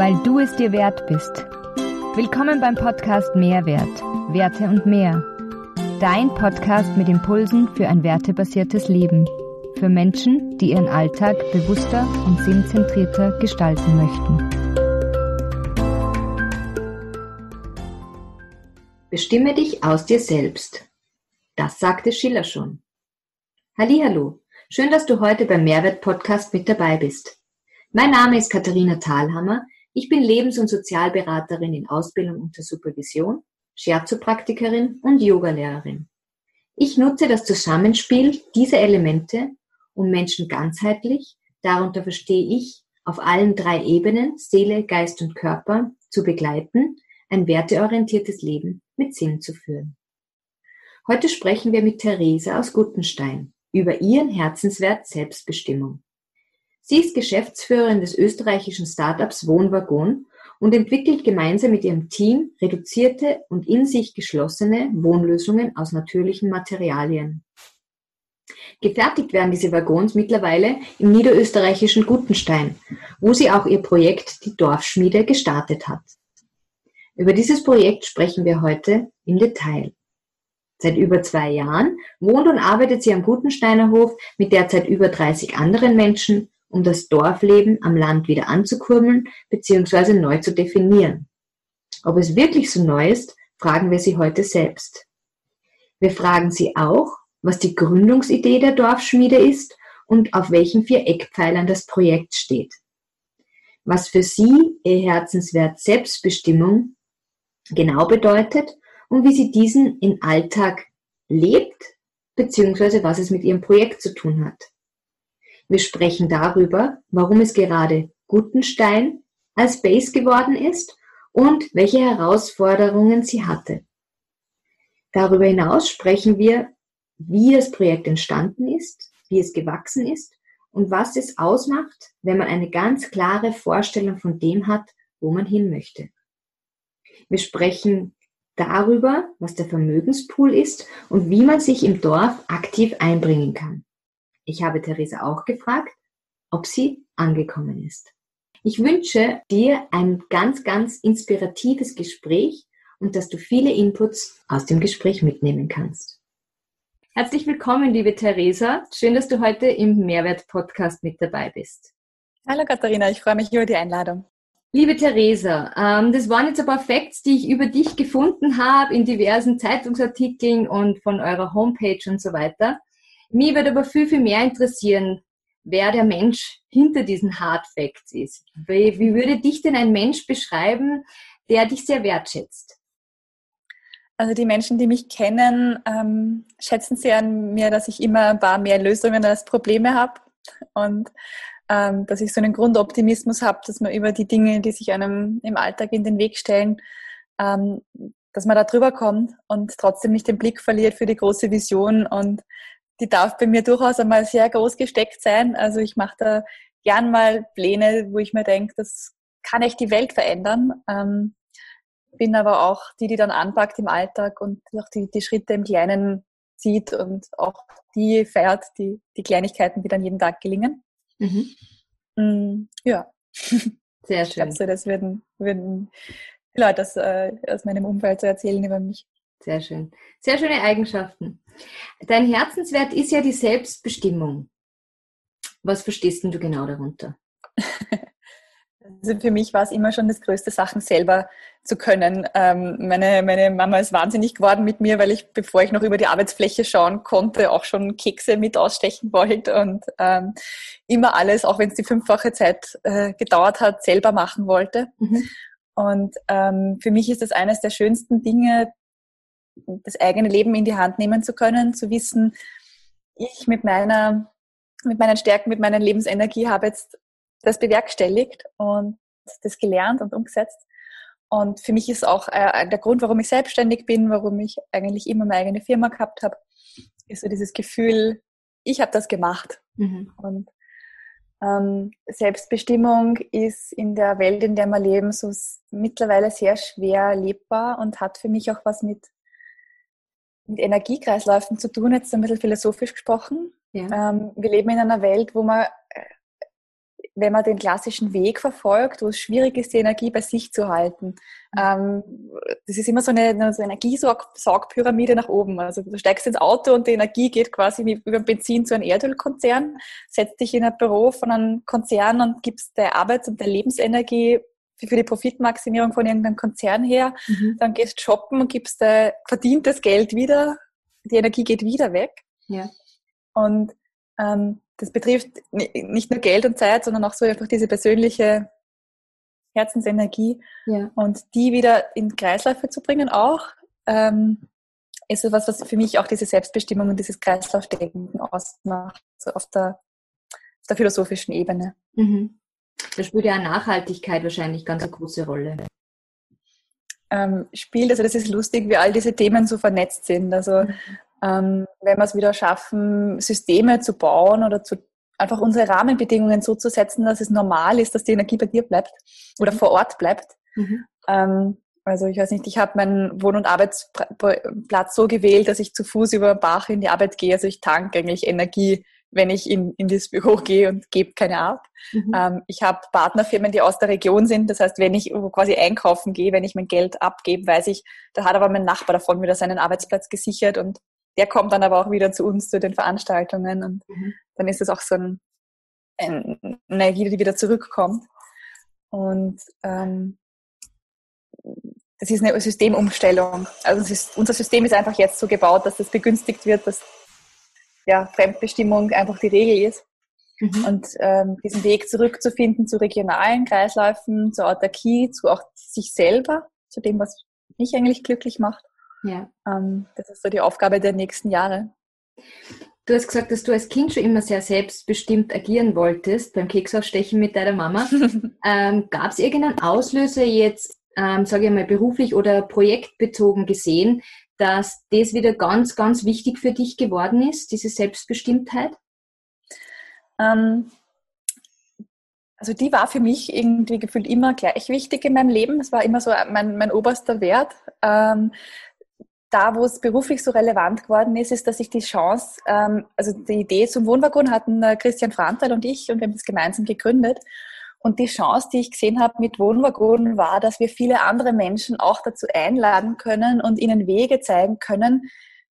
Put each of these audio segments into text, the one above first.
weil du es dir wert bist. Willkommen beim Podcast Mehrwert, Werte und mehr. Dein Podcast mit Impulsen für ein wertebasiertes Leben. Für Menschen, die ihren Alltag bewusster und sinnzentrierter gestalten möchten. Bestimme dich aus dir selbst. Das sagte Schiller schon. Hallo, schön, dass du heute beim Mehrwert Podcast mit dabei bist. Mein Name ist Katharina Thalhammer. Ich bin Lebens- und Sozialberaterin in Ausbildung unter Supervision, Scherzo-Praktikerin und Yogalehrerin. Ich nutze das Zusammenspiel dieser Elemente, um Menschen ganzheitlich, darunter verstehe ich, auf allen drei Ebenen, Seele, Geist und Körper, zu begleiten, ein werteorientiertes Leben mit Sinn zu führen. Heute sprechen wir mit Theresa aus Guttenstein über ihren Herzenswert Selbstbestimmung. Sie ist Geschäftsführerin des österreichischen Startups Wohnwaggon und entwickelt gemeinsam mit ihrem Team reduzierte und in sich geschlossene Wohnlösungen aus natürlichen Materialien. Gefertigt werden diese Waggons mittlerweile im niederösterreichischen Guttenstein, wo sie auch ihr Projekt Die Dorfschmiede gestartet hat. Über dieses Projekt sprechen wir heute im Detail. Seit über zwei Jahren wohnt und arbeitet sie am Gutensteiner Hof mit derzeit über 30 anderen Menschen um das Dorfleben am Land wieder anzukurbeln bzw. neu zu definieren. Ob es wirklich so neu ist, fragen wir sie heute selbst. Wir fragen sie auch, was die Gründungsidee der Dorfschmiede ist und auf welchen vier Eckpfeilern das Projekt steht. Was für sie ihr Herzenswert Selbstbestimmung genau bedeutet und wie sie diesen im Alltag lebt, beziehungsweise was es mit ihrem Projekt zu tun hat. Wir sprechen darüber, warum es gerade Gutenstein als Base geworden ist und welche Herausforderungen sie hatte. Darüber hinaus sprechen wir, wie das Projekt entstanden ist, wie es gewachsen ist und was es ausmacht, wenn man eine ganz klare Vorstellung von dem hat, wo man hin möchte. Wir sprechen darüber, was der Vermögenspool ist und wie man sich im Dorf aktiv einbringen kann. Ich habe Theresa auch gefragt, ob sie angekommen ist. Ich wünsche dir ein ganz, ganz inspiratives Gespräch und dass du viele Inputs aus dem Gespräch mitnehmen kannst. Herzlich willkommen, liebe Theresa. Schön, dass du heute im Mehrwert-Podcast mit dabei bist. Hallo Katharina, ich freue mich über die Einladung. Liebe Theresa, ähm, das waren jetzt ein paar Facts, die ich über dich gefunden habe in diversen Zeitungsartikeln und von eurer Homepage und so weiter. Mich würde aber viel, viel mehr interessieren, wer der Mensch hinter diesen Hard Facts ist. Wie, wie würde dich denn ein Mensch beschreiben, der dich sehr wertschätzt? Also die Menschen, die mich kennen, ähm, schätzen sehr an mir, dass ich immer ein paar mehr Lösungen als Probleme habe und ähm, dass ich so einen Grundoptimismus habe, dass man über die Dinge, die sich einem im Alltag in den Weg stellen, ähm, dass man da drüber kommt und trotzdem nicht den Blick verliert für die große Vision und die darf bei mir durchaus einmal sehr groß gesteckt sein. Also ich mache da gern mal Pläne, wo ich mir denke, das kann echt die Welt verändern. Ähm, bin aber auch die, die dann anpackt im Alltag und auch die, die Schritte im Kleinen zieht und auch die feiert, die, die Kleinigkeiten, die dann jeden Tag gelingen. Mhm. Mm, ja. Sehr schön. Ich glaube, das würden, würden die Leute aus, äh, aus meinem Umfeld so erzählen über mich. Sehr schön. Sehr schöne Eigenschaften. Dein Herzenswert ist ja die Selbstbestimmung. Was verstehst du genau darunter? Also für mich war es immer schon das größte, Sachen selber zu können. Ähm, meine, meine Mama ist wahnsinnig geworden mit mir, weil ich, bevor ich noch über die Arbeitsfläche schauen konnte, auch schon Kekse mit ausstechen wollte und ähm, immer alles, auch wenn es die fünffache Zeit äh, gedauert hat, selber machen wollte. Mhm. Und ähm, für mich ist das eines der schönsten Dinge, das eigene Leben in die Hand nehmen zu können, zu wissen, ich mit meiner, mit meinen Stärken, mit meiner Lebensenergie habe jetzt das bewerkstelligt und das gelernt und umgesetzt. Und für mich ist auch äh, der Grund, warum ich selbstständig bin, warum ich eigentlich immer meine eigene Firma gehabt habe, ist so dieses Gefühl, ich habe das gemacht. Mhm. Und ähm, Selbstbestimmung ist in der Welt, in der wir leben, so mittlerweile sehr schwer lebbar und hat für mich auch was mit mit Energiekreisläufen zu tun, jetzt ein bisschen philosophisch gesprochen. Ja. Ähm, wir leben in einer Welt, wo man äh, wenn man den klassischen Weg verfolgt, wo es schwierig ist, die Energie bei sich zu halten. Ähm, das ist immer so eine, so eine Energiesaugpyramide nach oben. Also du steigst ins Auto und die Energie geht quasi über Benzin zu einem Erdölkonzern, setzt dich in ein Büro von einem Konzern und gibst der Arbeits- und der Lebensenergie für die Profitmaximierung von irgendeinem Konzern her. Mhm. Dann gehst shoppen und gibst äh, verdientes Geld wieder, die Energie geht wieder weg. Ja. Und ähm, das betrifft nicht nur Geld und Zeit, sondern auch so einfach diese persönliche Herzensenergie ja. und die wieder in Kreisläufe zu bringen auch, ähm, ist etwas, was für mich auch diese Selbstbestimmung und dieses Kreislaufdenken ausmacht, so auf der, auf der philosophischen Ebene. Mhm. Da spielt ja Nachhaltigkeit wahrscheinlich ganz eine große Rolle. Ähm, spielt, also das ist lustig, wie all diese Themen so vernetzt sind. Also mhm. ähm, wenn wir es wieder schaffen, Systeme zu bauen oder zu einfach unsere Rahmenbedingungen so zu setzen, dass es normal ist, dass die Energie bei dir bleibt oder mhm. vor Ort bleibt. Mhm. Ähm, also ich weiß nicht, ich habe meinen Wohn- und Arbeitsplatz so gewählt, dass ich zu Fuß über den Bach in die Arbeit gehe. Also ich tanke eigentlich Energie, wenn ich in, in das Büro gehe und gebe keine ab. Mhm. Ähm, ich habe Partnerfirmen, die aus der Region sind. Das heißt, wenn ich quasi einkaufen gehe, wenn ich mein Geld abgebe, weiß ich, da hat aber mein Nachbar davon wieder seinen Arbeitsplatz gesichert und der kommt dann aber auch wieder zu uns zu den Veranstaltungen und mhm. dann ist es auch so ein, eine Energie, die wieder zurückkommt. Und ähm, das ist eine Systemumstellung. Also ist, unser System ist einfach jetzt so gebaut, dass das begünstigt wird, dass ja, Fremdbestimmung einfach die Regel ist. Mhm. Und ähm, diesen Weg zurückzufinden zu regionalen Kreisläufen, zur Autarkie, zu auch sich selber, zu dem, was mich eigentlich glücklich macht. Ja. Ähm, das ist so die Aufgabe der nächsten Jahre. Du hast gesagt, dass du als Kind schon immer sehr selbstbestimmt agieren wolltest beim Keksaufstechen mit deiner Mama. ähm, Gab es irgendeinen Auslöser jetzt, ähm, sage ich mal, beruflich oder projektbezogen gesehen, dass das wieder ganz, ganz wichtig für dich geworden ist, diese Selbstbestimmtheit? Ähm, also die war für mich irgendwie gefühlt immer gleich wichtig in meinem Leben. Es war immer so mein, mein oberster Wert. Ähm, da, wo es beruflich so relevant geworden ist, ist, dass ich die Chance, ähm, also die Idee zum Wohnwagon hatten äh, Christian Frantal und ich und wir haben das gemeinsam gegründet. Und die Chance, die ich gesehen habe mit Wohnwagon, war, dass wir viele andere Menschen auch dazu einladen können und ihnen Wege zeigen können,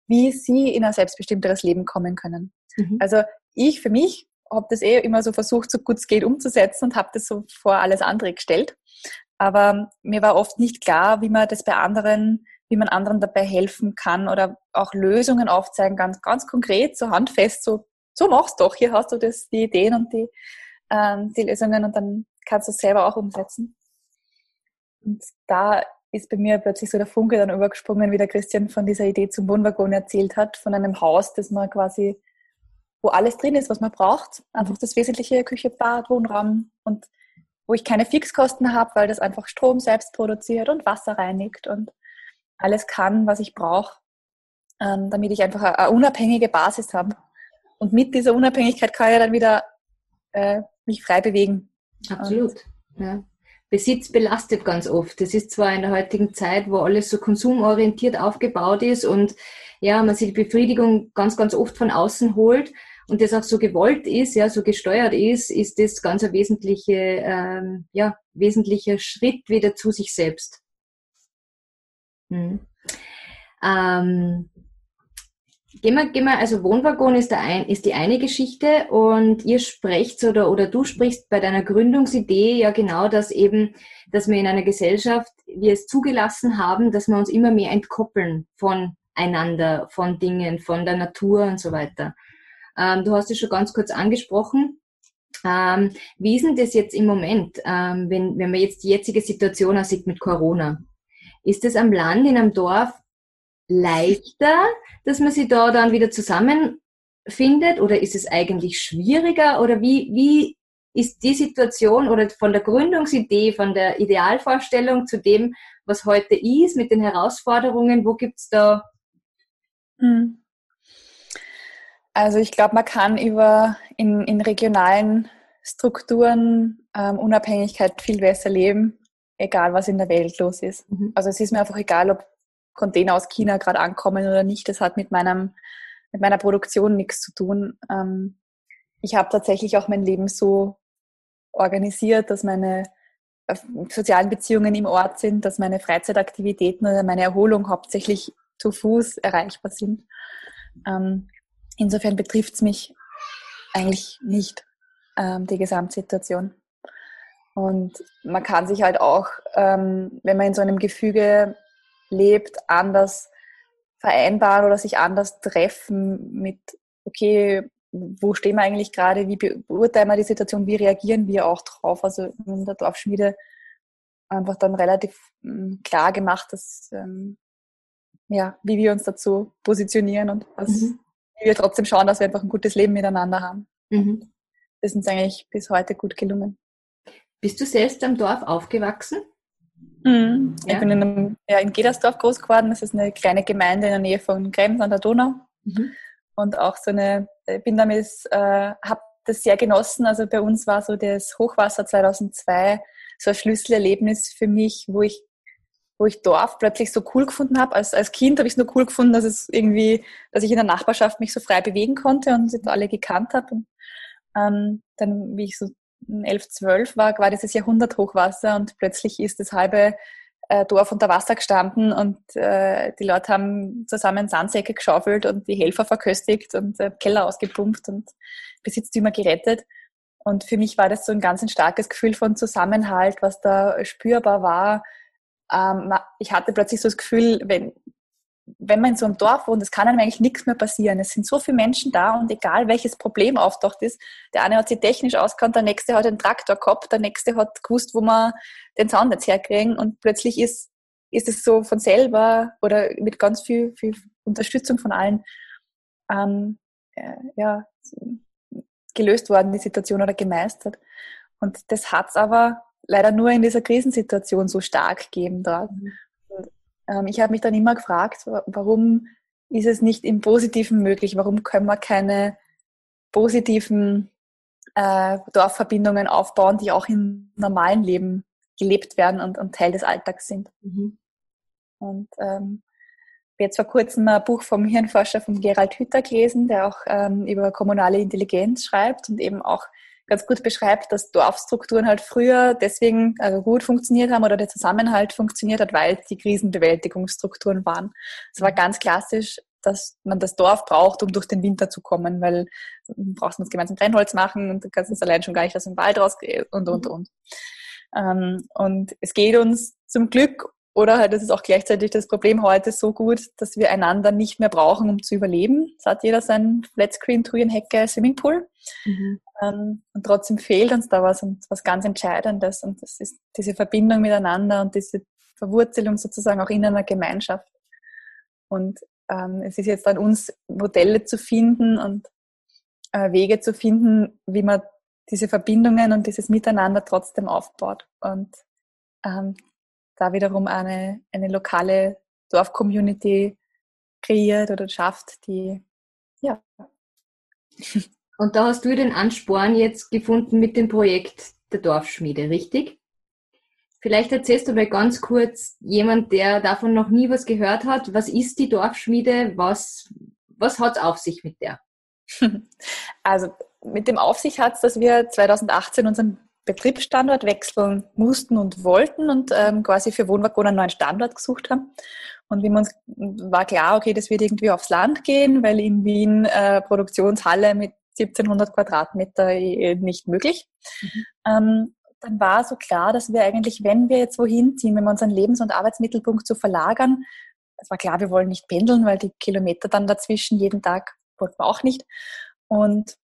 wie sie in ein selbstbestimmteres Leben kommen können. Mhm. Also ich für mich habe das eh immer so versucht, so gut es geht umzusetzen und habe das so vor alles andere gestellt. Aber mir war oft nicht klar, wie man das bei anderen wie man anderen dabei helfen kann oder auch Lösungen aufzeigen, ganz, ganz konkret, so handfest, so, so mach's doch, hier hast du das, die Ideen und die, ähm, die Lösungen und dann kannst du es selber auch umsetzen. Und da ist bei mir plötzlich so der Funke dann übergesprungen, wie der Christian von dieser Idee zum Wohnwagon erzählt hat, von einem Haus, das man quasi, wo alles drin ist, was man braucht. Einfach das wesentliche Küche, Bad, Wohnraum und wo ich keine Fixkosten habe, weil das einfach Strom selbst produziert und Wasser reinigt und alles kann, was ich brauche, ähm, damit ich einfach eine, eine, unabhängige Basis habe. Und mit dieser Unabhängigkeit kann ich dann wieder äh, mich frei bewegen. Absolut. Ja. Besitz belastet ganz oft. Das ist zwar in der heutigen Zeit, wo alles so konsumorientiert aufgebaut ist und ja, man sich die Befriedigung ganz, ganz oft von außen holt und das auch so gewollt ist, ja, so gesteuert ist, ist das ganz ein wesentliche, ähm, ja, wesentlicher Schritt wieder zu sich selbst. Hm. Ähm, gehen wir, gehen wir, also Wohnwaggon ist, der ein, ist die eine Geschichte und ihr sprecht oder, oder du sprichst bei deiner Gründungsidee ja genau das eben, dass wir in einer Gesellschaft, wir es zugelassen haben, dass wir uns immer mehr entkoppeln voneinander, von Dingen, von der Natur und so weiter. Ähm, du hast es schon ganz kurz angesprochen. Ähm, wie ist denn das jetzt im Moment, ähm, wenn, wenn man jetzt die jetzige Situation aussieht mit Corona? Ist es am Land, in einem Dorf leichter, dass man sich da dann wieder zusammenfindet oder ist es eigentlich schwieriger oder wie, wie ist die Situation oder von der Gründungsidee, von der Idealvorstellung zu dem, was heute ist, mit den Herausforderungen, wo gibt es da? Hm. Also ich glaube, man kann über in, in regionalen Strukturen ähm, Unabhängigkeit viel besser leben egal was in der Welt los ist. Mhm. Also es ist mir einfach egal, ob Container aus China gerade ankommen oder nicht. Das hat mit meinem mit meiner Produktion nichts zu tun. Ähm, ich habe tatsächlich auch mein Leben so organisiert, dass meine äh, sozialen Beziehungen im Ort sind, dass meine Freizeitaktivitäten oder meine Erholung hauptsächlich zu Fuß erreichbar sind. Ähm, insofern betrifft es mich eigentlich nicht, ähm, die Gesamtsituation. Und man kann sich halt auch, ähm, wenn man in so einem Gefüge lebt, anders vereinbaren oder sich anders treffen mit, okay, wo stehen wir eigentlich gerade, wie beurteilen wir die Situation, wie reagieren wir auch drauf. Also in der Dorfschmiede einfach dann relativ hm, klar gemacht, dass, ähm, ja, wie wir uns dazu positionieren und was, mhm. wie wir trotzdem schauen, dass wir einfach ein gutes Leben miteinander haben. Mhm. Das ist uns eigentlich bis heute gut gelungen. Bist du selbst am Dorf aufgewachsen? Mhm. Ja. Ich bin in, einem, ja, in Gedersdorf groß geworden. Das ist eine kleine Gemeinde in der Nähe von Krems an der Donau. Mhm. Und auch so eine, ich bin damit, äh, habe das sehr genossen. Also bei uns war so das Hochwasser 2002 so ein Schlüsselerlebnis für mich, wo ich wo ich Dorf plötzlich so cool gefunden habe. Als, als Kind habe ich es nur cool gefunden, dass es irgendwie, dass ich in der Nachbarschaft mich so frei bewegen konnte und sie alle gekannt habe. Und ähm, dann, wie ich so 11, 12 war, war dieses Jahrhunderthochwasser und plötzlich ist das halbe äh, Dorf unter Wasser gestanden und äh, die Leute haben zusammen Sandsäcke geschaufelt und die Helfer verköstigt und äh, Keller ausgepumpt und Besitztümer gerettet. Und für mich war das so ein ganz ein starkes Gefühl von Zusammenhalt, was da spürbar war. Ähm, ich hatte plötzlich so das Gefühl, wenn, wenn man in so einem Dorf wohnt, es kann einem eigentlich nichts mehr passieren. Es sind so viele Menschen da und egal welches Problem auftaucht ist, der eine hat sich technisch auskannt, der nächste hat einen Traktor gehabt, der nächste hat gewusst, wo man den Zaun jetzt herkriegen und plötzlich ist, ist es so von selber oder mit ganz viel, viel Unterstützung von allen ähm, äh, ja, gelöst worden, die Situation oder gemeistert. Und das hat es aber leider nur in dieser Krisensituation so stark gegeben dort. Mhm ich habe mich dann immer gefragt, warum ist es nicht im Positiven möglich? Warum können wir keine positiven äh, Dorfverbindungen aufbauen, die auch im normalen Leben gelebt werden und, und Teil des Alltags sind? Mhm. Und ähm, jetzt vor kurzem ein Buch vom Hirnforscher von Gerald Hütter gelesen, der auch ähm, über kommunale Intelligenz schreibt und eben auch ganz gut beschreibt, dass Dorfstrukturen halt früher deswegen also gut funktioniert haben oder der Zusammenhalt funktioniert hat, weil es die Krisenbewältigungsstrukturen waren. Es war ganz klassisch, dass man das Dorf braucht, um durch den Winter zu kommen, weil du brauchst man gemeinsam Brennholz machen und du kannst es allein schon gar nicht aus dem Wald rausgehen und, und, und. Ähm, und es geht uns zum Glück oder halt, das ist auch gleichzeitig das Problem heute so gut, dass wir einander nicht mehr brauchen, um zu überleben. Es hat jeder sein Flatscreen, Thujenhecke, Swimmingpool. Mhm. Ähm, und trotzdem fehlt uns da was und was ganz Entscheidendes. Und das ist diese Verbindung miteinander und diese Verwurzelung sozusagen auch in einer Gemeinschaft. Und ähm, es ist jetzt an uns, Modelle zu finden und äh, Wege zu finden, wie man diese Verbindungen und dieses Miteinander trotzdem aufbaut. Und ähm, da wiederum eine, eine lokale Dorfcommunity kreiert oder schafft, die, ja. Und da hast du den Ansporn jetzt gefunden mit dem Projekt der Dorfschmiede, richtig? Vielleicht erzählst du mal ganz kurz, jemand, der davon noch nie was gehört hat, was ist die Dorfschmiede, was, was hat es auf sich mit der? Also mit dem auf sich hat es, dass wir 2018 unseren Betriebsstandort wechseln mussten und wollten und ähm, quasi für Wohnwaggon einen neuen Standort gesucht haben. Und wie man uns war klar, okay, das wird irgendwie aufs Land gehen, weil in Wien äh, Produktionshalle mit 1700 Quadratmeter äh, nicht möglich. Mhm. Ähm, dann war so klar, dass wir eigentlich, wenn wir jetzt wohin ziehen, wenn wir unseren Lebens- und Arbeitsmittelpunkt zu verlagern, es war klar, wir wollen nicht pendeln, weil die Kilometer dann dazwischen jeden Tag wollten wir auch nicht. Und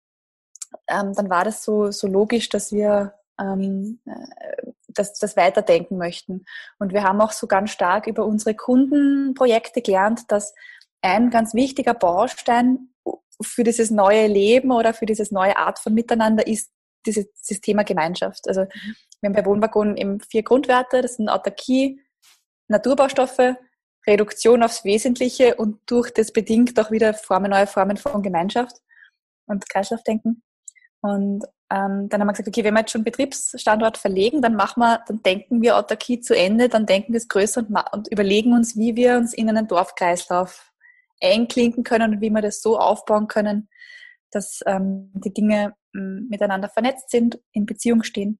ähm, dann war das so, so logisch, dass wir ähm, äh, das, das weiterdenken möchten. Und wir haben auch so ganz stark über unsere Kundenprojekte gelernt, dass ein ganz wichtiger Baustein für dieses neue Leben oder für diese neue Art von Miteinander ist dieses, dieses Thema Gemeinschaft. Also wir haben bei Wohnwaggon eben vier Grundwerte, das sind Autarkie, Naturbaustoffe, Reduktion aufs Wesentliche und durch das bedingt auch wieder Formen, neue Formen von Gemeinschaft und Kreislaufdenken. Und ähm, dann haben wir gesagt, okay, wenn wir jetzt schon Betriebsstandort verlegen, dann machen wir, dann denken wir Autarkie zu Ende, dann denken wir es größer und, und überlegen uns, wie wir uns in einen Dorfkreislauf einklinken können und wie wir das so aufbauen können, dass ähm, die Dinge mm, miteinander vernetzt sind, in Beziehung stehen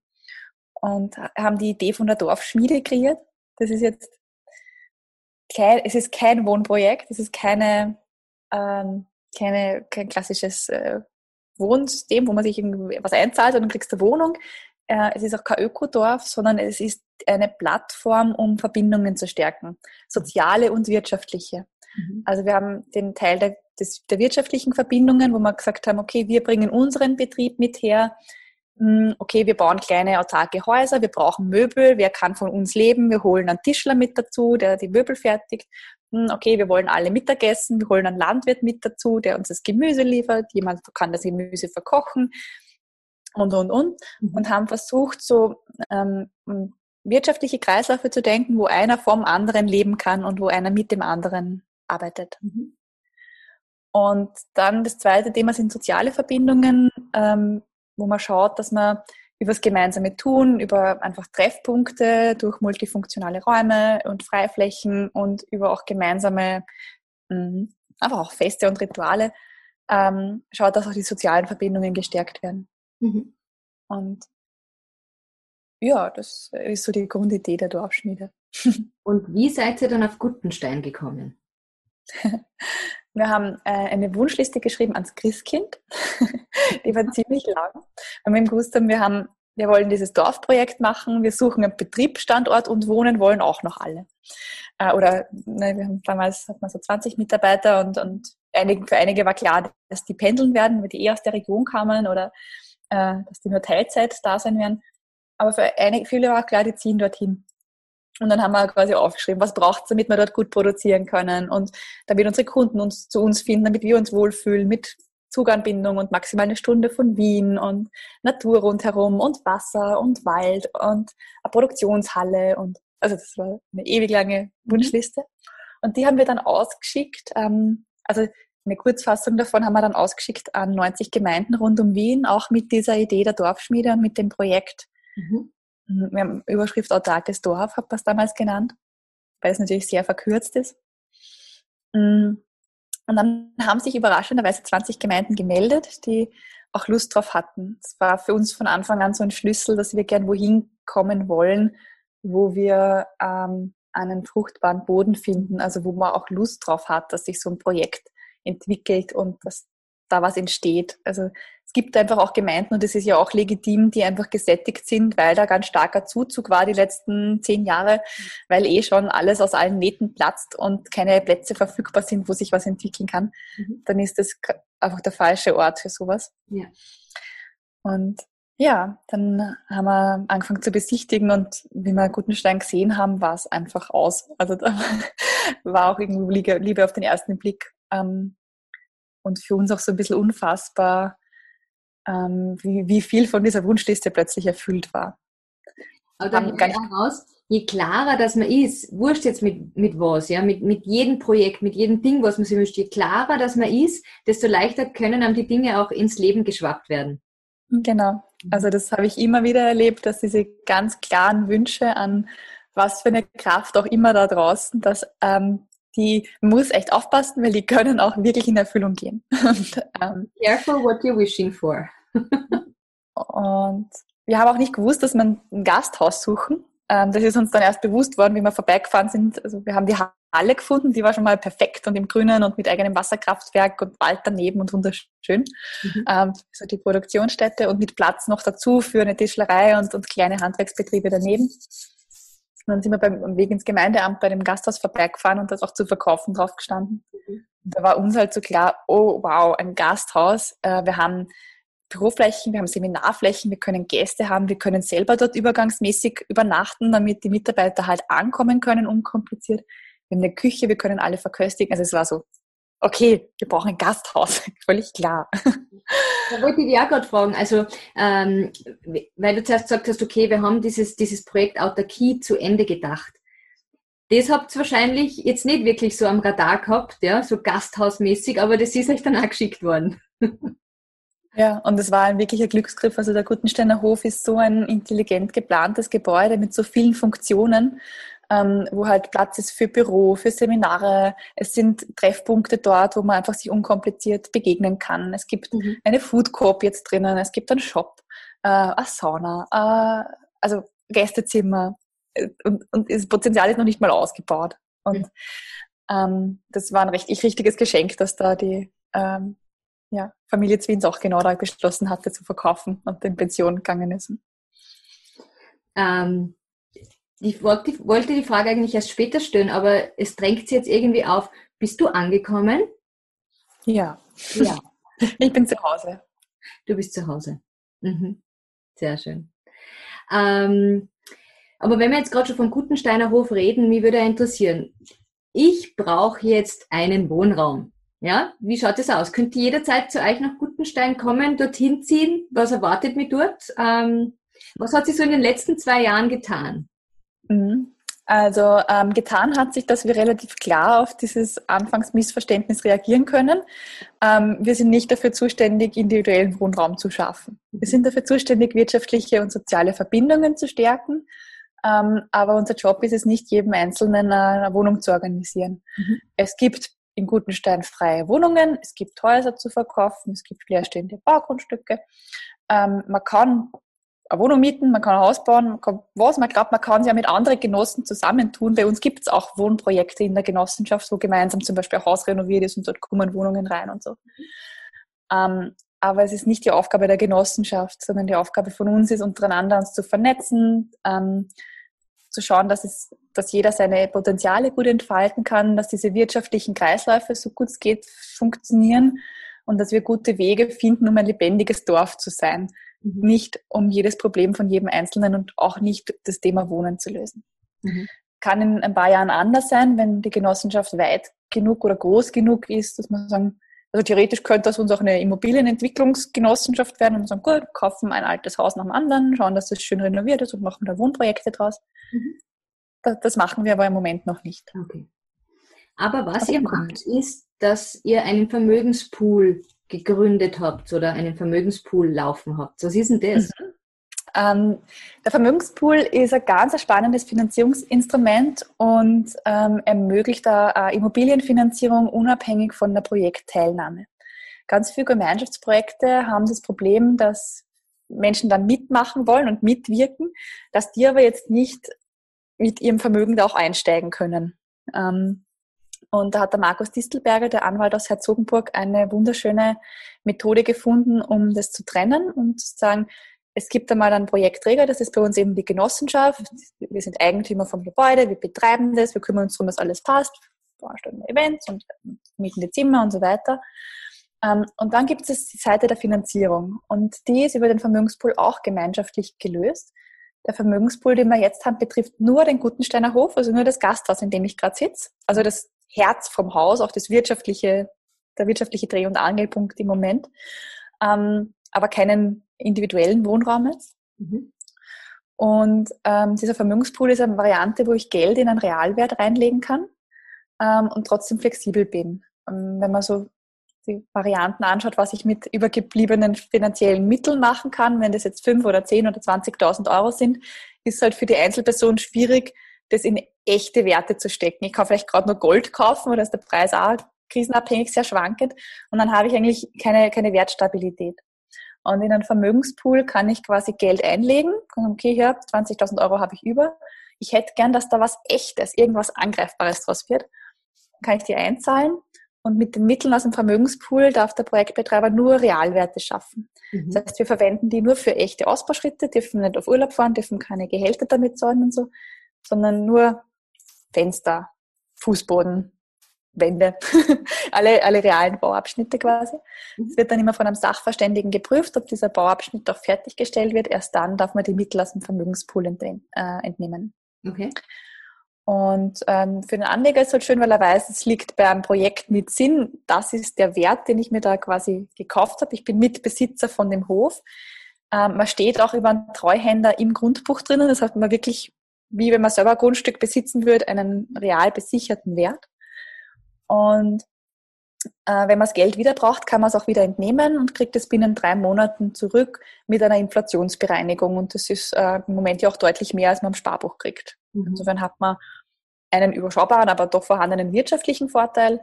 und haben die Idee von der Dorfschmiede kreiert. Das ist jetzt kein, es ist kein Wohnprojekt, es ist keine, ähm, keine, kein klassisches äh, Wohnsystem, wo man sich was einzahlt und dann kriegst du eine Wohnung. Äh, es ist auch kein Ökodorf, sondern es ist eine Plattform, um Verbindungen zu stärken, soziale und wirtschaftliche. Mhm. Also wir haben den Teil der, des, der wirtschaftlichen Verbindungen, wo wir gesagt haben, okay, wir bringen unseren Betrieb mit her, okay, wir bauen kleine autarke Häuser, wir brauchen Möbel, wer kann von uns leben, wir holen einen Tischler mit dazu, der die Möbel fertigt. Hm, okay, wir wollen alle Mittagessen, wir holen einen Landwirt mit dazu, der uns das Gemüse liefert, jemand kann das Gemüse verkochen und, und, und. Mhm. Und haben versucht, so ähm, wirtschaftliche Kreisläufe zu denken, wo einer vom anderen leben kann und wo einer mit dem anderen arbeitet. Mhm. Und dann das zweite Thema sind soziale Verbindungen, ähm, wo man schaut, dass man über das gemeinsame Tun, über einfach Treffpunkte durch multifunktionale Räume und Freiflächen und über auch gemeinsame, mh, einfach auch Feste und Rituale, ähm, schaut, dass auch die sozialen Verbindungen gestärkt werden. Mhm. Und ja, das ist so die Grundidee der Dorfschmiede. Und wie seid ihr dann auf Guttenstein gekommen? Wir haben äh, eine Wunschliste geschrieben ans Christkind. Die war ziemlich lang. Und wir haben gewusst haben, wir haben, wir wollen dieses Dorfprojekt machen, wir suchen einen Betriebsstandort und wohnen wollen auch noch alle. Äh, oder ne, wir haben damals hat man so 20 Mitarbeiter und, und einige, für einige war klar, dass die pendeln werden, weil die eher aus der Region kamen oder äh, dass die nur Teilzeit da sein werden. Aber für einige, viele war klar, die ziehen dorthin. Und dann haben wir quasi aufgeschrieben, was braucht es, damit wir dort gut produzieren können und damit unsere Kunden uns zu uns finden, damit wir uns wohlfühlen mit Zuganbindung und maximal eine Stunde von Wien und Natur rundherum und Wasser und Wald und eine Produktionshalle und also das war eine ewig lange mhm. Wunschliste. Und die haben wir dann ausgeschickt, ähm, also eine Kurzfassung davon haben wir dann ausgeschickt an 90 Gemeinden rund um Wien, auch mit dieser Idee der Dorfschmiede und mit dem Projekt. Mhm. Wir haben Überschrift autarkes Dorf, habe das damals genannt, weil es natürlich sehr verkürzt ist. Mm, und dann haben sich überraschenderweise 20 Gemeinden gemeldet, die auch Lust drauf hatten. Es war für uns von Anfang an so ein Schlüssel, dass wir gern wohin kommen wollen, wo wir ähm, einen fruchtbaren Boden finden, also wo man auch Lust drauf hat, dass sich so ein Projekt entwickelt und dass da was entsteht. Also es gibt einfach auch Gemeinden und es ist ja auch legitim, die einfach gesättigt sind, weil da ganz starker Zuzug war die letzten zehn Jahre, weil eh schon alles aus allen Nähten platzt und keine Plätze verfügbar sind, wo sich was entwickeln kann. Mhm. Dann ist das einfach der falsche Ort für sowas. Ja. Und ja, dann haben wir angefangen zu besichtigen und wie wir Gutenstein gesehen haben, war es einfach aus. Also da war auch irgendwie Liebe auf den ersten Blick. Ähm, und für uns auch so ein bisschen unfassbar, ähm, wie, wie viel von dieser Wunschliste plötzlich erfüllt war. Aber dann gar heraus, je klarer das man ist, wurscht jetzt mit, mit was, ja, mit, mit jedem Projekt, mit jedem Ding, was man sich wünscht, je klarer das man ist, desto leichter können einem die Dinge auch ins Leben geschwappt werden. Genau. Also das habe ich immer wieder erlebt, dass diese ganz klaren Wünsche an was für eine Kraft auch immer da draußen, dass ähm, die muss echt aufpassen, weil die können auch wirklich in Erfüllung gehen. Und, ähm, Careful what you're wishing for. und wir haben auch nicht gewusst, dass wir ein Gasthaus suchen. Ähm, das ist uns dann erst bewusst worden, wie wir vorbeigefahren sind. Also wir haben die Halle gefunden, die war schon mal perfekt und im Grünen und mit eigenem Wasserkraftwerk und Wald daneben und wunderschön. Mhm. Ähm, so die Produktionsstätte und mit Platz noch dazu für eine Tischlerei und, und kleine Handwerksbetriebe daneben. Und dann sind wir beim Weg ins Gemeindeamt bei dem Gasthaus vorbeigefahren und das auch zu verkaufen drauf gestanden. Mhm. Da war uns halt so klar, oh wow, ein Gasthaus. Äh, wir haben Büroflächen, wir haben Seminarflächen, wir können Gäste haben, wir können selber dort übergangsmäßig übernachten, damit die Mitarbeiter halt ankommen können, unkompliziert. Wir haben eine Küche, wir können alle verköstigen. Also es war so, okay, wir brauchen ein Gasthaus, völlig klar. Da wollte ich dich auch gerade fragen, also ähm, weil du zuerst gesagt hast, okay, wir haben dieses, dieses Projekt Autarkie zu Ende gedacht. Das habt ihr wahrscheinlich jetzt nicht wirklich so am Radar gehabt, ja, so gasthausmäßig, aber das ist euch dann auch geschickt worden. Ja, und es war ein wirklicher Glücksgriff. Also der Gutensteiner Hof ist so ein intelligent geplantes Gebäude mit so vielen Funktionen, ähm, wo halt Platz ist für Büro, für Seminare. Es sind Treffpunkte dort, wo man einfach sich unkompliziert begegnen kann. Es gibt mhm. eine Food Coop jetzt drinnen, es gibt einen Shop, äh, eine Sauna, äh, also Gästezimmer äh, und, und das Potenzial ist noch nicht mal ausgebaut. Und mhm. ähm, das war ein recht, richtiges Geschenk, dass da die ähm, ja, Familie Zwins auch genau da beschlossen hatte zu verkaufen und in Pension gegangen ist. Ähm, ich wollte, die Frage eigentlich erst später stellen, aber es drängt sich jetzt irgendwie auf. Bist du angekommen? Ja. Ja. ich bin zu Hause. Du bist zu Hause. Mhm. Sehr schön. Ähm, aber wenn wir jetzt gerade schon vom Gutensteiner Hof reden, mich würde interessieren, ich brauche jetzt einen Wohnraum. Ja, wie schaut es aus? Könnt ihr jederzeit zu euch nach Gutenstein kommen, dorthin ziehen? Was erwartet mich dort? Ähm, was hat sich so in den letzten zwei Jahren getan? Mhm. Also ähm, getan hat sich, dass wir relativ klar auf dieses Anfangsmissverständnis reagieren können. Ähm, wir sind nicht dafür zuständig, individuellen Wohnraum zu schaffen. Wir sind dafür zuständig, wirtschaftliche und soziale Verbindungen zu stärken. Ähm, aber unser Job ist es nicht, jedem Einzelnen eine, Wohnung zu organisieren. Mhm. Es gibt in Gutenstein freie Wohnungen, es gibt Häuser zu verkaufen, es gibt leerstehende Baugrundstücke. Ähm, man kann eine Wohnung mieten, man kann ein Haus bauen, man kann was, man glaubt, man kann sich ja mit anderen Genossen zusammentun. Bei uns gibt es auch Wohnprojekte in der Genossenschaft, wo gemeinsam zum Beispiel ein Haus renoviert ist und dort kommen Wohnungen rein und so. Ähm, aber es ist nicht die Aufgabe der Genossenschaft, sondern die Aufgabe von uns ist, untereinander uns zu vernetzen, ähm, zu schauen, dass, es, dass jeder seine Potenziale gut entfalten kann, dass diese wirtschaftlichen Kreisläufe so gut es geht funktionieren und dass wir gute Wege finden, um ein lebendiges Dorf zu sein. Mhm. Nicht um jedes Problem von jedem Einzelnen und auch nicht das Thema Wohnen zu lösen. Mhm. Kann in ein paar Jahren anders sein, wenn die Genossenschaft weit genug oder groß genug ist, dass man sagen, also theoretisch könnte das uns auch eine Immobilienentwicklungsgenossenschaft werden und sagen, gut, kaufen ein altes Haus nach dem anderen, schauen, dass es schön renoviert ist und machen da Wohnprojekte draus. Mhm. Das, das, machen wir aber im Moment noch nicht. Okay. Aber was ihr macht, ist, dass ihr einen Vermögenspool gegründet habt oder einen Vermögenspool laufen habt. Was ist denn das? Mhm. Ähm, der Vermögenspool ist ein ganz spannendes Finanzierungsinstrument und ähm, ermöglicht eine Immobilienfinanzierung unabhängig von der Projektteilnahme. Ganz viele Gemeinschaftsprojekte haben das Problem, dass Menschen dann mitmachen wollen und mitwirken, dass die aber jetzt nicht mit ihrem Vermögen da auch einsteigen können. Ähm, und da hat der Markus Distelberger, der Anwalt aus Herzogenburg, eine wunderschöne Methode gefunden, um das zu trennen und zu sagen, es gibt einmal einen Projektträger, das ist bei uns eben die Genossenschaft. Wir sind Eigentümer vom Gebäude, wir betreiben das, wir kümmern uns darum, dass alles passt, veranstalten Events und mieten die Zimmer und so weiter. Ähm, und dann gibt es die Seite der Finanzierung und die ist über den Vermögenspool auch gemeinschaftlich gelöst. Der Vermögenspool, den wir jetzt haben, betrifft nur den Gutensteiner Hof, also nur das Gasthaus, in dem ich gerade sitze. Also das Herz vom Haus, auch das wirtschaftliche, der wirtschaftliche Dreh- und Angelpunkt im Moment, ähm, aber keinen individuellen Wohnraum jetzt. Mhm. Und ähm, dieser Vermögenspool ist eine Variante, wo ich Geld in einen Realwert reinlegen kann ähm, und trotzdem flexibel bin. Ähm, wenn man so die Varianten anschaut, was ich mit übergebliebenen finanziellen Mitteln machen kann, wenn das jetzt fünf oder zehn oder 20.000 Euro sind, ist halt für die Einzelperson schwierig, das in echte Werte zu stecken. Ich kann vielleicht gerade nur Gold kaufen oder ist der Preis auch krisenabhängig sehr schwankend und dann habe ich eigentlich keine, keine Wertstabilität. Und in einen Vermögenspool kann ich quasi Geld einlegen. Okay, hier 20.000 Euro habe ich über. Ich hätte gern, dass da was Echtes, irgendwas Angreifbares draus wird. Kann ich die einzahlen und mit den Mitteln aus dem Vermögenspool darf der Projektbetreiber nur Realwerte schaffen. Mhm. Das heißt, wir verwenden die nur für echte Ausbauschritte, dürfen nicht auf Urlaub fahren, dürfen keine Gehälter damit zahlen und so, sondern nur Fenster, Fußboden, Wände, alle, alle realen Bauabschnitte quasi. Mhm. Es wird dann immer von einem Sachverständigen geprüft, ob dieser Bauabschnitt auch fertiggestellt wird. Erst dann darf man die Mittel aus dem Vermögenspool äh, entnehmen. Okay. Und ähm, für den Anleger ist es halt schön, weil er weiß, es liegt bei einem Projekt mit Sinn. Das ist der Wert, den ich mir da quasi gekauft habe. Ich bin Mitbesitzer von dem Hof. Ähm, man steht auch über einen Treuhänder im Grundbuch drinnen. Das heißt, man wirklich wie wenn man selber ein Grundstück besitzen würde, einen real besicherten Wert. Und äh, wenn man das Geld wieder braucht, kann man es auch wieder entnehmen und kriegt es binnen drei Monaten zurück mit einer Inflationsbereinigung. Und das ist äh, im Moment ja auch deutlich mehr, als man im Sparbuch kriegt. Mhm. Insofern hat man einen überschaubaren, aber doch vorhandenen wirtschaftlichen Vorteil.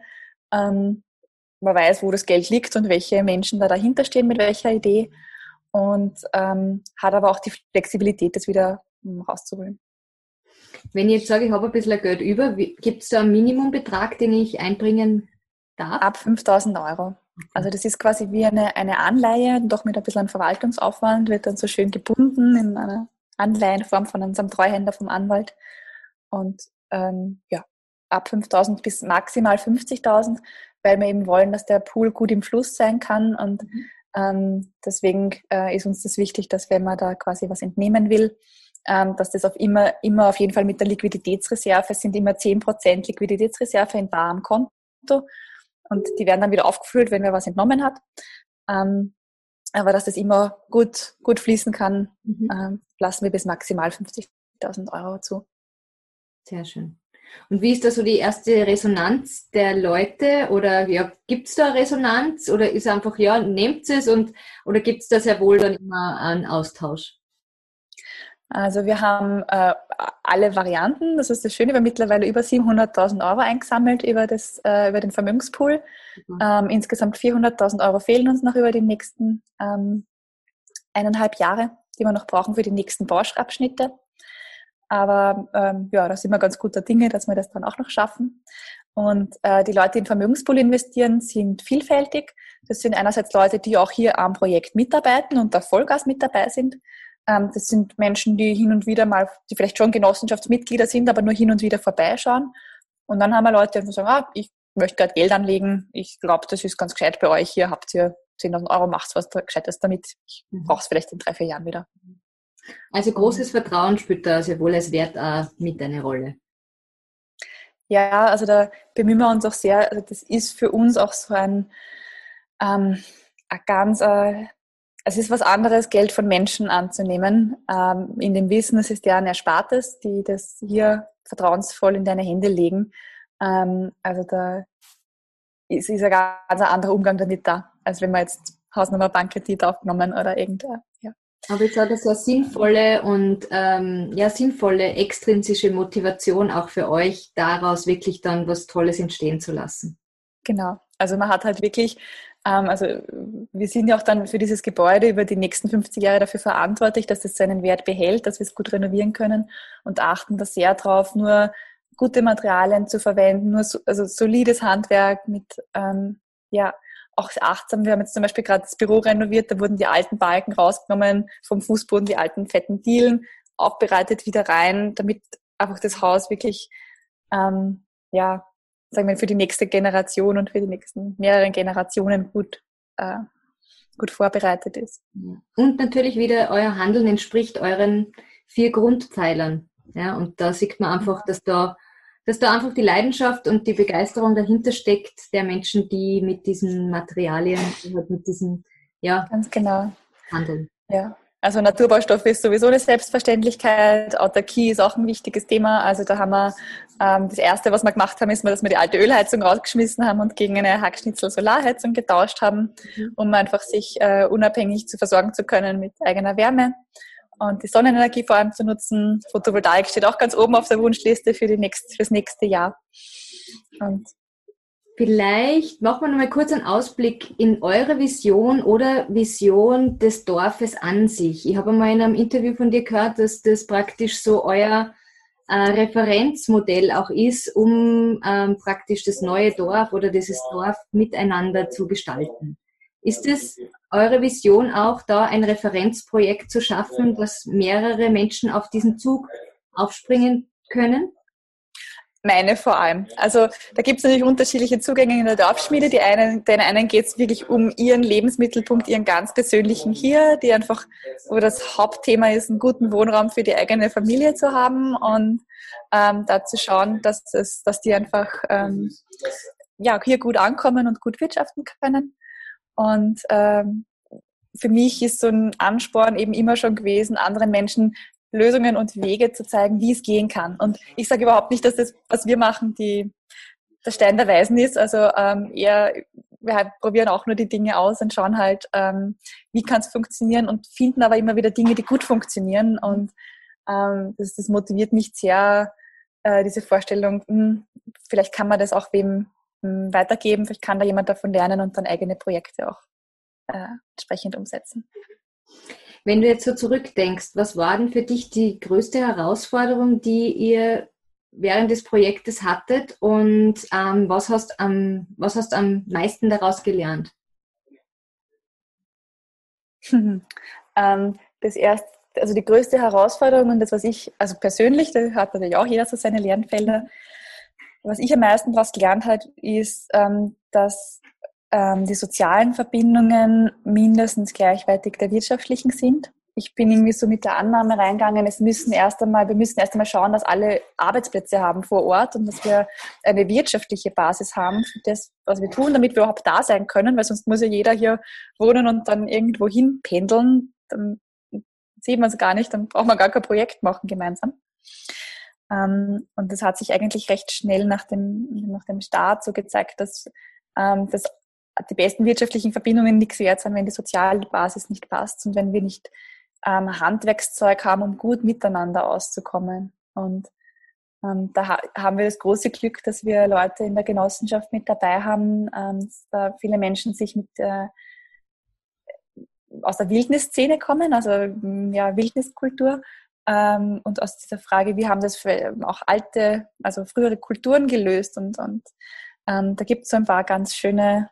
Ähm, man weiß, wo das Geld liegt und welche Menschen da dahinter stehen mit welcher Idee und ähm, hat aber auch die Flexibilität, das wieder um, rauszuholen. Wenn ich jetzt sage, ich habe ein bisschen Geld über, gibt es da einen Minimumbetrag, den ich einbringen darf? Ab 5000 Euro. Also das ist quasi wie eine, eine Anleihe, doch mit ein bisschen Verwaltungsaufwand, wird dann so schön gebunden in einer Anleihenform von unserem Treuhänder vom Anwalt. Und ähm, ja, ab 5000 bis maximal 50.000, weil wir eben wollen, dass der Pool gut im Fluss sein kann. Und mhm. ähm, deswegen äh, ist uns das wichtig, dass wenn man da quasi was entnehmen will, dass das auf immer, immer auf jeden Fall mit der Liquiditätsreserve, es sind immer 10% Liquiditätsreserve in barem Konto und die werden dann wieder aufgefüllt, wenn wer was entnommen hat. Ähm, aber dass das immer gut, gut fließen kann, mhm. ähm, lassen wir bis maximal 50.000 Euro zu. Sehr schön. Und wie ist da so die erste Resonanz der Leute? Oder ja, gibt es da Resonanz? Oder ist einfach, ja, nehmt es und oder gibt es da sehr wohl dann immer einen Austausch? Also wir haben äh, alle Varianten. Das ist das Schöne, wir haben mittlerweile über 700.000 Euro eingesammelt über, das, äh, über den Vermögenspool. Mhm. Ähm, insgesamt 400.000 Euro fehlen uns noch über die nächsten ähm, eineinhalb Jahre, die wir noch brauchen für die nächsten Bauschabschnitte. Aber ähm, ja, da sind wir ganz guter Dinge, dass wir das dann auch noch schaffen. Und äh, die Leute, die in Vermögenspool investieren, sind vielfältig. Das sind einerseits Leute, die auch hier am Projekt mitarbeiten und da Vollgas mit dabei sind. Ähm, das sind Menschen, die hin und wieder mal, die vielleicht schon Genossenschaftsmitglieder sind, aber nur hin und wieder vorbeischauen. Und dann haben wir Leute, die sagen, ah, ich möchte gerade Geld anlegen, ich glaube, das ist ganz gescheit bei euch, hier habt ihr 10.000 Euro, macht was Gescheites damit, ich mhm. brauche es vielleicht in drei, vier Jahren wieder. Also großes Vertrauen spielt da sehr wohl als Wert auch mit eine Rolle. Ja, also da bemühen wir uns auch sehr, also das ist für uns auch so ein, ähm, ein ganz äh, es ist was anderes, Geld von Menschen anzunehmen, ähm, in dem Wissen, es ist deren Erspartes, die das hier vertrauensvoll in deine Hände legen. Ähm, also da ist, ist ein ganz anderer Umgang damit da, als wenn man jetzt Hausnummer Bankkredit aufgenommen oder irgendein. Ja. Aber jetzt hat das eine sinnvolle und ähm, ja, sinnvolle extrinsische Motivation auch für euch, daraus wirklich dann was Tolles entstehen zu lassen. Genau. Also man hat halt wirklich ähm, also wir sind ja auch dann für dieses Gebäude über die nächsten 50 Jahre dafür verantwortlich, dass es seinen Wert behält, dass wir es gut renovieren können und achten da sehr drauf, nur gute Materialien zu verwenden, nur so, also solides Handwerk mit ähm, ja auch achtsam. Wir haben jetzt zum Beispiel gerade das Büro renoviert, da wurden die alten Balken rausgenommen vom Fußboden, die alten fetten Dielen aufbereitet wieder rein, damit einfach das Haus wirklich ähm, ja sagen wir, für die nächste Generation und für die nächsten mehreren Generationen gut, äh, gut vorbereitet ist. Und natürlich wieder euer Handeln entspricht euren vier Grundpfeilern. Ja, und da sieht man einfach, dass da, dass da einfach die Leidenschaft und die Begeisterung dahinter steckt der Menschen, die mit diesen Materialien, mit diesen, ja, ganz genau handeln. Ja. Also Naturbaustoffe ist sowieso eine Selbstverständlichkeit. Autarkie ist auch ein wichtiges Thema. Also da haben wir ähm, das erste, was wir gemacht haben, ist, dass wir die alte Ölheizung rausgeschmissen haben und gegen eine Hackschnitzel-Solarheizung getauscht haben, mhm. um einfach sich äh, unabhängig zu versorgen zu können mit eigener Wärme und die Sonnenenergie vor allem zu nutzen. Photovoltaik steht auch ganz oben auf der Wunschliste für die nächst, fürs nächste Jahr. Und Vielleicht machen wir noch mal kurz einen Ausblick in eure Vision oder Vision des Dorfes an sich. Ich habe mal in einem Interview von dir gehört, dass das praktisch so euer äh, Referenzmodell auch ist, um ähm, praktisch das neue Dorf oder dieses Dorf miteinander zu gestalten. Ist es eure Vision auch, da ein Referenzprojekt zu schaffen, dass mehrere Menschen auf diesen Zug aufspringen können? Meine vor allem. Also da gibt es natürlich unterschiedliche Zugänge in der Dorfschmiede. Die einen, den einen geht es wirklich um ihren Lebensmittelpunkt, ihren ganz persönlichen hier, die einfach, wo das Hauptthema ist, einen guten Wohnraum für die eigene Familie zu haben und ähm, da zu schauen, dass, es, dass die einfach ähm, ja, hier gut ankommen und gut wirtschaften können. Und ähm, für mich ist so ein Ansporn eben immer schon gewesen, anderen Menschen Lösungen und Wege zu zeigen, wie es gehen kann. Und ich sage überhaupt nicht, dass das, was wir machen, die, der Stein der Weisen ist. Also ähm, eher, wir halt probieren auch nur die Dinge aus und schauen halt, ähm, wie kann es funktionieren und finden aber immer wieder Dinge, die gut funktionieren. Und ähm, das, das motiviert mich sehr, äh, diese Vorstellung, mh, hm, vielleicht kann man das auch wem mh, hm, weitergeben, vielleicht kann da jemand davon lernen und dann eigene Projekte auch äh, entsprechend umsetzen. Wenn du jetzt so zurückdenkst, was war denn für dich die größte Herausforderung, die ihr während des Projektes hattet und ähm, was, hast am, was hast am meisten daraus gelernt? ähm, das erste, also die größte Herausforderung und das, was ich, also persönlich, da hat natürlich auch jeder so seine Lernfelder, was ich am meisten daraus gelernt habe, ist, ähm, dass ähm, die sozialen Verbindungen mindestens gleichwertig der wirtschaftlichen sind. Ich bin irgendwie so mit der Annahme reingegangen, es müssen erst einmal, wir müssen erst einmal schauen, dass alle Arbeitsplätze haben vor Ort und dass wir eine wirtschaftliche Basis haben für das, was wir tun, damit wir überhaupt da sein können, weil sonst muss ja jeder hier wohnen und dann irgendwo hin pendeln. Dann sieht man es gar nicht, dann braucht man gar kein Projekt machen gemeinsam. Ähm, und das hat sich eigentlich recht schnell nach dem, nach dem Start so gezeigt, dass, ähm, dass die besten wirtschaftlichen Verbindungen nichts wert sind, wenn die soziale Basis nicht passt und wenn wir nicht ähm, Handwerkszeug haben, um gut miteinander auszukommen. Und ähm, da ha haben wir das große Glück, dass wir Leute in der Genossenschaft mit dabei haben, ähm, da viele Menschen sich mit äh, aus der Wildnisszene kommen, also ja, Wildniskultur. Ähm, und aus dieser Frage, wie haben das für auch alte, also frühere Kulturen gelöst und, und ähm, da gibt es so ein paar ganz schöne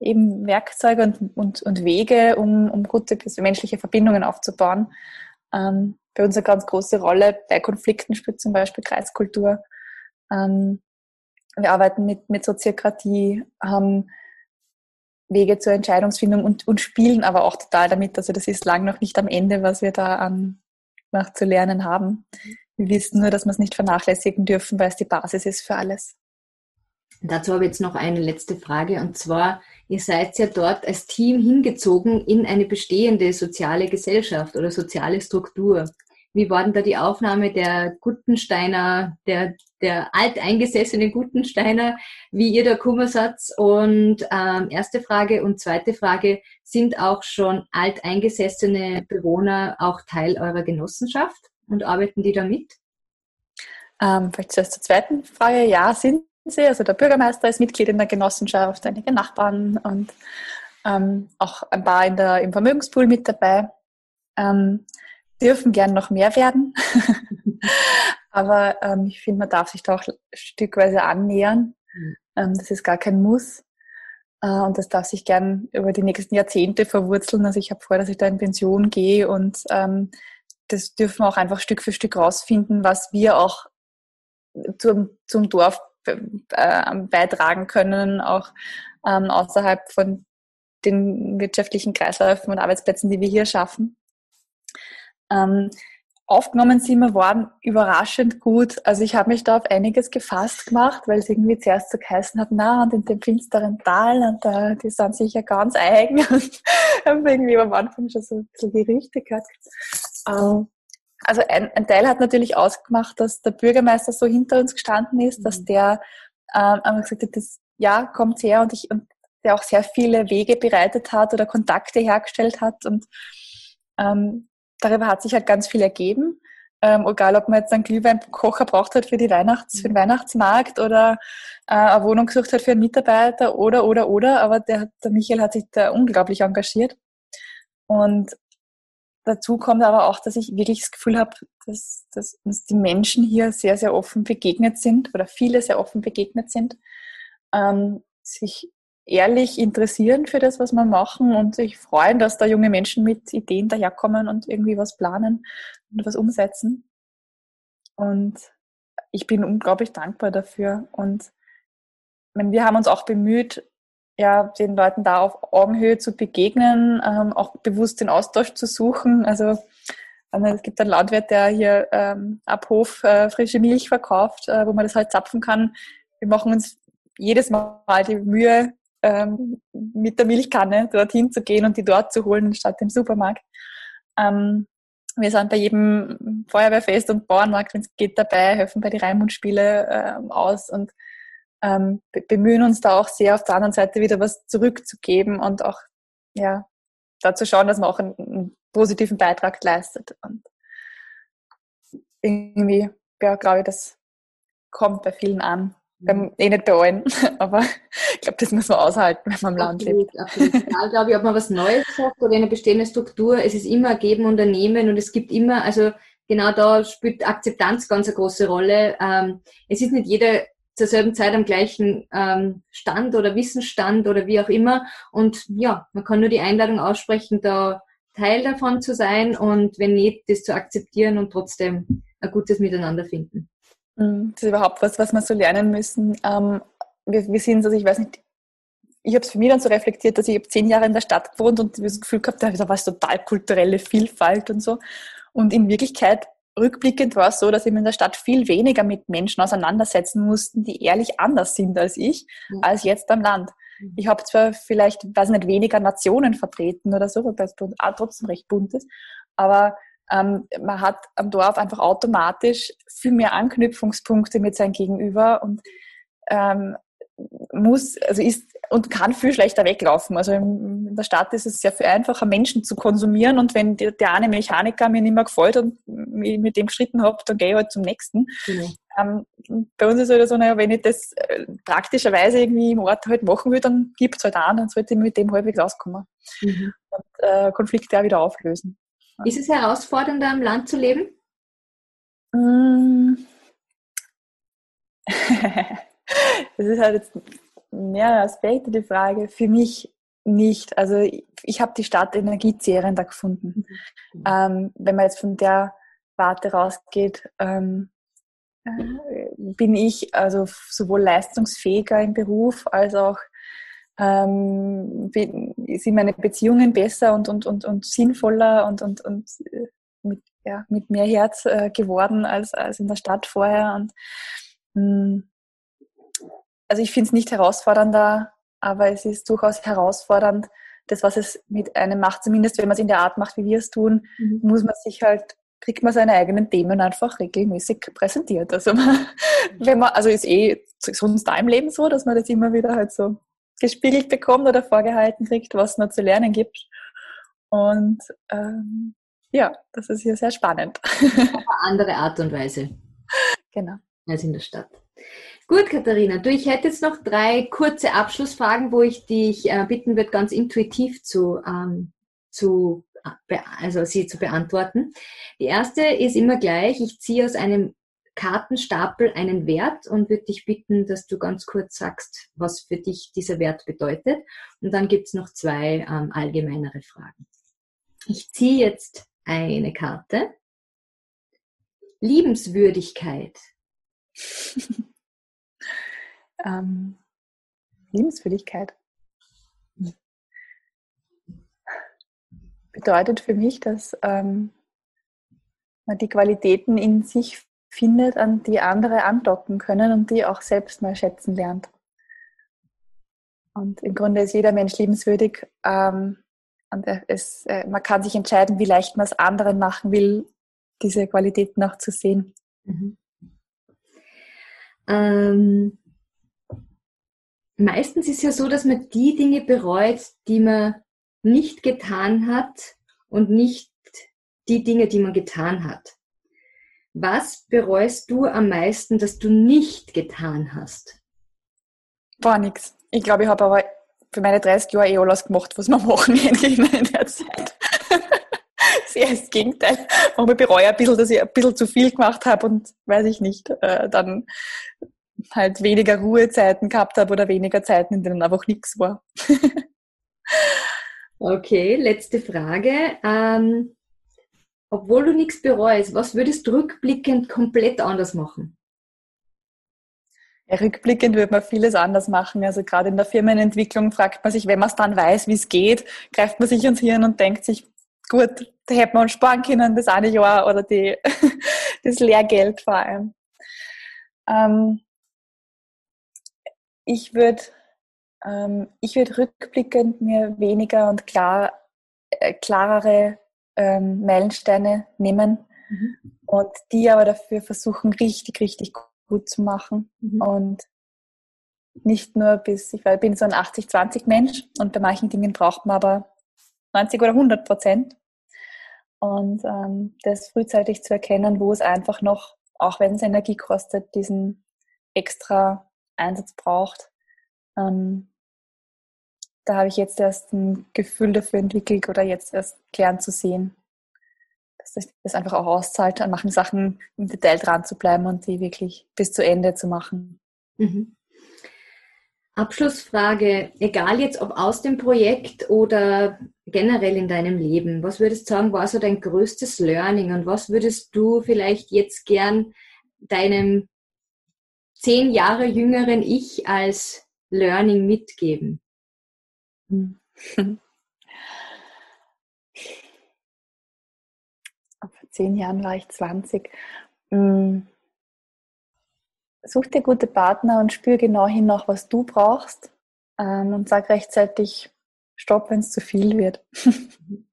eben Werkzeuge und, und, und Wege, um, um gute menschliche Verbindungen aufzubauen. Ähm, bei uns eine ganz große Rolle bei Konflikten spielt zum Beispiel Kreiskultur. Ähm, wir arbeiten mit, mit Soziokratie, haben Wege zur Entscheidungsfindung und, und spielen aber auch total damit. Also das ist lang noch nicht am Ende, was wir da an, noch zu lernen haben. Wir wissen nur, dass wir es nicht vernachlässigen dürfen, weil es die Basis ist für alles. Dazu habe ich jetzt noch eine letzte Frage und zwar, ihr seid ja dort als Team hingezogen in eine bestehende soziale Gesellschaft oder soziale Struktur. Wie war denn da die Aufnahme der Gutensteiner, der, der alteingesessenen Gutensteiner, wie ihr der Kummersatz? Und ähm, erste Frage und zweite Frage, sind auch schon alteingesessene Bewohner auch Teil eurer Genossenschaft und arbeiten die da mit? Ähm, vielleicht zuerst zur zweiten Frage. Ja, sind sie. Also der Bürgermeister ist Mitglied in der Genossenschaft, einige Nachbarn und ähm, auch ein paar in der, im Vermögenspool mit dabei. Ähm, dürfen gern noch mehr werden. Aber ähm, ich finde, man darf sich da auch stückweise annähern. Mhm. Ähm, das ist gar kein Muss. Äh, und das darf sich gern über die nächsten Jahrzehnte verwurzeln. Also ich habe vor, dass ich da in Pension gehe und ähm, das dürfen wir auch einfach Stück für Stück rausfinden, was wir auch zum, zum Dorf äh, beitragen können, auch ähm, außerhalb von den wirtschaftlichen Kreisläufen und Arbeitsplätzen, die wir hier schaffen. Ähm, aufgenommen sind wir worden überraschend gut. Also ich habe mich da auf einiges gefasst gemacht, weil es irgendwie zuerst so geheißen hat, na, und in dem finsteren Tal, und da, die sind sicher ganz eigen. Und habe irgendwie am Anfang schon so bisschen Gerüchte gehört. Ähm, also ein, ein, Teil hat natürlich ausgemacht, dass der Bürgermeister so hinter uns gestanden ist, mhm. dass der ähm, gesagt hat, das, ja, kommt her und ich und der auch sehr viele Wege bereitet hat oder Kontakte hergestellt hat und ähm, darüber hat sich halt ganz viel ergeben. Ähm, egal, ob man jetzt einen Glühweinkocher braucht hat für, die Weihnachts-, für den Weihnachtsmarkt oder äh, eine Wohnung gesucht hat für einen Mitarbeiter oder, oder, oder. Aber der, der Michael hat sich da unglaublich engagiert. Und dazu kommt aber auch, dass ich wirklich das Gefühl habe, dass, dass uns die Menschen hier sehr, sehr offen begegnet sind oder viele sehr offen begegnet sind, ähm, sich ehrlich interessieren für das, was wir machen und sich freuen, dass da junge Menschen mit Ideen daherkommen und irgendwie was planen und was umsetzen. Und ich bin unglaublich dankbar dafür. Und wir haben uns auch bemüht, ja, den Leuten da auf Augenhöhe zu begegnen, ähm, auch bewusst den Austausch zu suchen. Also ähm, es gibt einen Landwirt, der hier ähm, ab Hof äh, frische Milch verkauft, äh, wo man das halt zapfen kann. Wir machen uns jedes Mal die Mühe, ähm, mit der Milchkanne dorthin zu gehen und die dort zu holen, statt im Supermarkt. Ähm, wir sind bei jedem Feuerwehrfest und Bauernmarkt, wenn es geht, dabei, helfen bei den Raimundspiele äh, aus und ähm, bemühen uns da auch sehr auf der anderen Seite wieder was zurückzugeben und auch ja dazu schauen, dass man auch einen, einen positiven Beitrag leistet. Und irgendwie, ja, glaube ich, dass kommt bei vielen an. Beim, eh nicht bei allen, aber ich glaube, das muss man aushalten, wenn man im Land absolut, lebt. Absolut. Egal, glaube ich, ob man was Neues sagt oder eine bestehende Struktur, es ist immer Geben und Nehmen und es gibt immer, also genau da spielt Akzeptanz ganz eine große Rolle. Ähm, es ist nicht jeder zur selben Zeit am gleichen ähm, Stand oder Wissensstand oder wie auch immer. Und ja, man kann nur die Einladung aussprechen, da Teil davon zu sein und wenn nicht, das zu akzeptieren und trotzdem ein gutes Miteinander finden. Mhm. Das ist überhaupt was, was wir so lernen müssen. Ähm, wir, wir sind, also ich weiß nicht, ich habe es für mich dann so reflektiert, dass ich habe zehn Jahre in der Stadt gewohnt und das Gefühl gehabt, da war es total kulturelle Vielfalt und so. Und in Wirklichkeit, rückblickend war es so, dass ich in der Stadt viel weniger mit Menschen auseinandersetzen mussten, die ehrlich anders sind als ich, mhm. als jetzt am Land. Mhm. Ich habe zwar vielleicht, weiß nicht, weniger Nationen vertreten oder so, weil es trotzdem recht bunt ist, aber ähm, man hat am Dorf einfach automatisch viel mehr Anknüpfungspunkte mit seinem Gegenüber und ähm, muss, also ist und kann viel schlechter weglaufen. Also in der Stadt ist es sehr viel einfacher, Menschen zu konsumieren und wenn der, der eine Mechaniker mir nicht mehr gefällt und mit dem geschritten habe, dann gehe ich halt zum nächsten. Mhm. Ähm, bei uns ist es halt so, naja, wenn ich das äh, praktischerweise irgendwie im Ort halt machen will, dann gibt es halt an, dann sollte ich mit dem halbwegs auskommen. Mhm. Und äh, Konflikte auch wieder auflösen. Ist es herausfordernder, am Land zu leben? Das ist halt jetzt mehrere Aspekte die Frage. Für mich nicht. Also ich, ich habe die Stadt energiezehrender gefunden. Mhm. Ähm, wenn man jetzt von der Warte rausgeht, ähm, äh, bin ich also sowohl leistungsfähiger im Beruf als auch ähm, sind meine Beziehungen besser und, und, und, und sinnvoller und, und, und äh, mit, ja, mit mehr Herz äh, geworden als, als in der Stadt vorher. Und, mh, hm, also ich finde es nicht herausfordernder, aber es ist durchaus herausfordernd, das, was es mit einem macht, zumindest wenn man es in der Art macht, wie wir es tun, mhm. muss man sich halt, kriegt man seine eigenen Themen einfach regelmäßig präsentiert. Also man, wenn man, also ist eh sonst da im Leben so, dass man das immer wieder halt so gespiegelt bekommt oder vorgehalten kriegt, was noch zu lernen gibt. Und ähm, ja, das ist hier sehr spannend. Auf eine andere Art und Weise. Genau. Als in der Stadt. Gut, Katharina, du, ich hätte jetzt noch drei kurze Abschlussfragen, wo ich dich äh, bitten würde, ganz intuitiv zu, ähm, zu, äh, also sie zu beantworten. Die erste ist immer gleich. Ich ziehe aus einem Kartenstapel einen Wert und würde dich bitten, dass du ganz kurz sagst, was für dich dieser Wert bedeutet. Und dann gibt es noch zwei ähm, allgemeinere Fragen. Ich ziehe jetzt eine Karte. Liebenswürdigkeit. ähm, Liebenswürdigkeit. Bedeutet für mich, dass ähm, man die Qualitäten in sich findet, an die andere andocken können und die auch selbst mal schätzen lernt. Und im Grunde ist jeder Mensch liebenswürdig. Ähm, und es, äh, man kann sich entscheiden, wie leicht man es anderen machen will, diese Qualitäten auch zu sehen. Mhm. Ähm, meistens ist ja so, dass man die Dinge bereut, die man nicht getan hat und nicht die Dinge, die man getan hat. Was bereust du am meisten, dass du nicht getan hast? War nix. Ich glaube, ich habe aber für meine 30 Jahre eh alles gemacht, was man machen in der Zeit. Sehr das Gegenteil. Aber ich bereue ein bisschen, dass ich ein bisschen zu viel gemacht habe und weiß ich nicht, äh, dann halt weniger Ruhezeiten gehabt habe oder weniger Zeiten, in denen einfach nichts war. okay, letzte Frage. Ähm, obwohl du nichts bereust, was würdest du rückblickend komplett anders machen? Ja, rückblickend würde man vieles anders machen. Also gerade in der Firmenentwicklung fragt man sich, wenn man es dann weiß, wie es geht, greift man sich ins Hirn und denkt sich, gut, da hätte man sparen können, das eine Jahr oder die, das Lehrgeld vor allem. Ähm, ich würde ähm, ich würde rückblickend mir weniger und klar, äh, klarere ähm, Meilensteine nehmen mhm. und die aber dafür versuchen, richtig, richtig gut zu machen. Mhm. Und nicht nur bis, ich bin so ein 80-20 Mensch und bei manchen Dingen braucht man aber 90 oder 100 Prozent. Und ähm, das frühzeitig zu erkennen, wo es einfach noch, auch wenn es Energie kostet, diesen extra Einsatz braucht. Ähm, da habe ich jetzt erst ein Gefühl dafür entwickelt oder jetzt erst gern zu sehen, dass sich das einfach auch auszahlt, an manchen Sachen im Detail dran zu bleiben und die wirklich bis zu Ende zu machen. Mhm. Abschlussfrage, egal jetzt ob aus dem Projekt oder generell in deinem Leben, was würdest du sagen, war so dein größtes Learning und was würdest du vielleicht jetzt gern deinem zehn Jahre jüngeren Ich als Learning mitgeben? Hm. Vor zehn Jahren war ich 20. Hm. Such dir gute Partner und spür genau hin nach, was du brauchst ähm, und sag rechtzeitig Stopp, wenn es zu viel wird.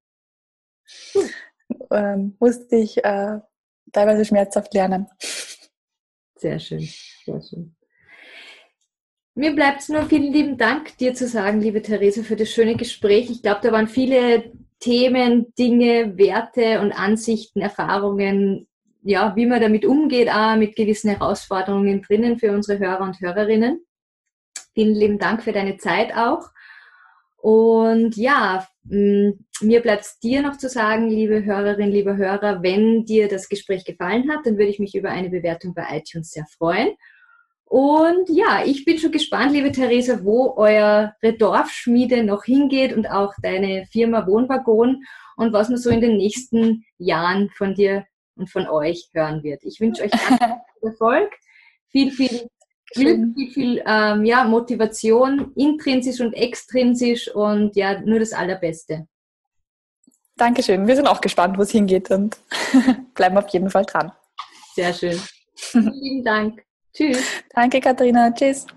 ähm, musste ich äh, teilweise schmerzhaft lernen. Sehr schön, sehr schön. Mir bleibt es nur vielen lieben Dank dir zu sagen, liebe Therese, für das schöne Gespräch. Ich glaube, da waren viele Themen, Dinge, Werte und Ansichten, Erfahrungen, ja, wie man damit umgeht, auch mit gewissen Herausforderungen drinnen für unsere Hörer und Hörerinnen. Vielen lieben Dank für deine Zeit auch. Und ja, mir bleibt es dir noch zu sagen, liebe Hörerin, lieber Hörer, wenn dir das Gespräch gefallen hat, dann würde ich mich über eine Bewertung bei iTunes sehr freuen. Und ja, ich bin schon gespannt, liebe Theresa, wo eure Dorfschmiede noch hingeht und auch deine Firma Wohnwaggon und was man so in den nächsten Jahren von dir und von euch hören wird. Ich wünsche euch ganz viel Erfolg, viel, viel Glück, viel, viel ähm, ja, Motivation, intrinsisch und extrinsisch und ja, nur das Allerbeste. Dankeschön. Wir sind auch gespannt, wo es hingeht und bleiben auf jeden Fall dran. Sehr schön. Vielen Dank. Tschüss. Danke, Katharina. Tschüss.